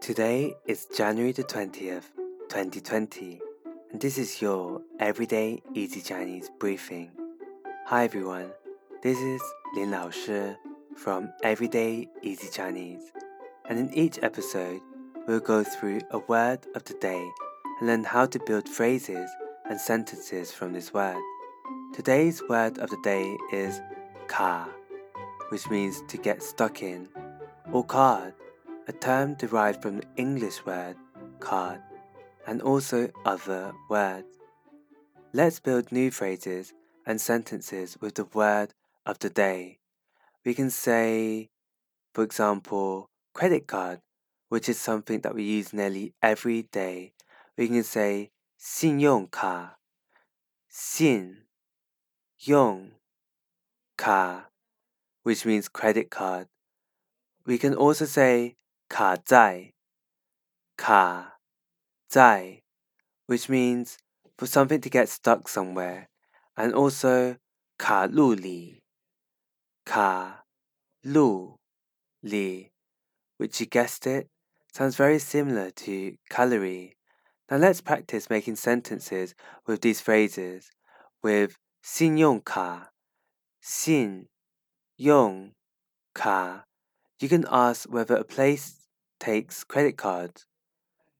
Today is January the 20th, 2020, and this is your Everyday Easy Chinese briefing. Hi everyone, this is Lin Lao Shi from Everyday Easy Chinese, and in each episode, we'll go through a word of the day and learn how to build phrases and sentences from this word. Today's word of the day is ka, which means to get stuck in, or card a term derived from the English word card and also other words. Let's build new phrases and sentences with the word of the day. We can say, for example, credit card, which is something that we use nearly every day. We can say 信用卡,信用卡, which means credit card. We can also say 卡在卡在 which means for something to get stuck somewhere and also 卡路里卡路里 which you guessed it sounds very similar to calorie now let's practice making sentences with these phrases with 信用卡信用卡 you can ask whether a place takes credit cards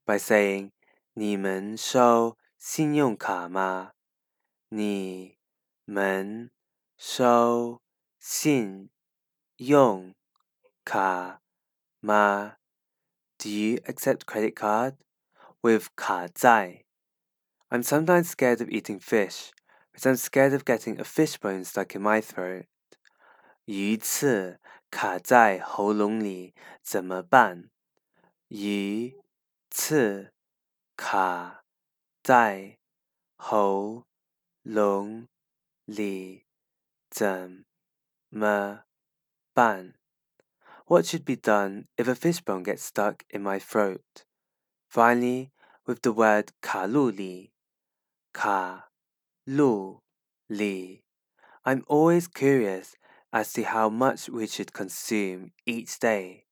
by saying 你们收信用卡吗？你们收信用卡吗？Do you accept credit card? With 卡在 I'm sometimes scared of eating fish, but I'm scared of getting a fish bone stuck in my throat. 鱼刺卡在喉咙里怎么办？ 鱼刺卡在喉咙里怎么办？What should be done if a fishbone gets stuck in my throat? Finally, with the word 卡路里,卡路里. I'm always curious as to how much we should consume each day.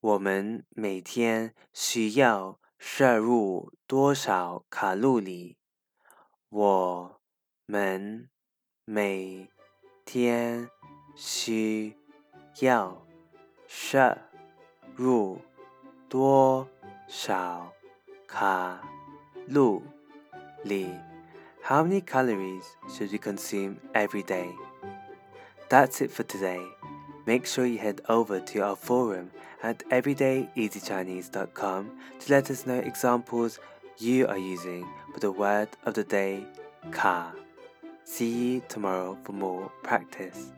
我们每天需要摄入多少卡路里？我们每天需要摄入多少卡路里？How many calories should you consume every day? That's it for today. Make sure you head over to our forum at everydayeasychinese.com to let us know examples you are using for the word of the day, ka. See you tomorrow for more practice.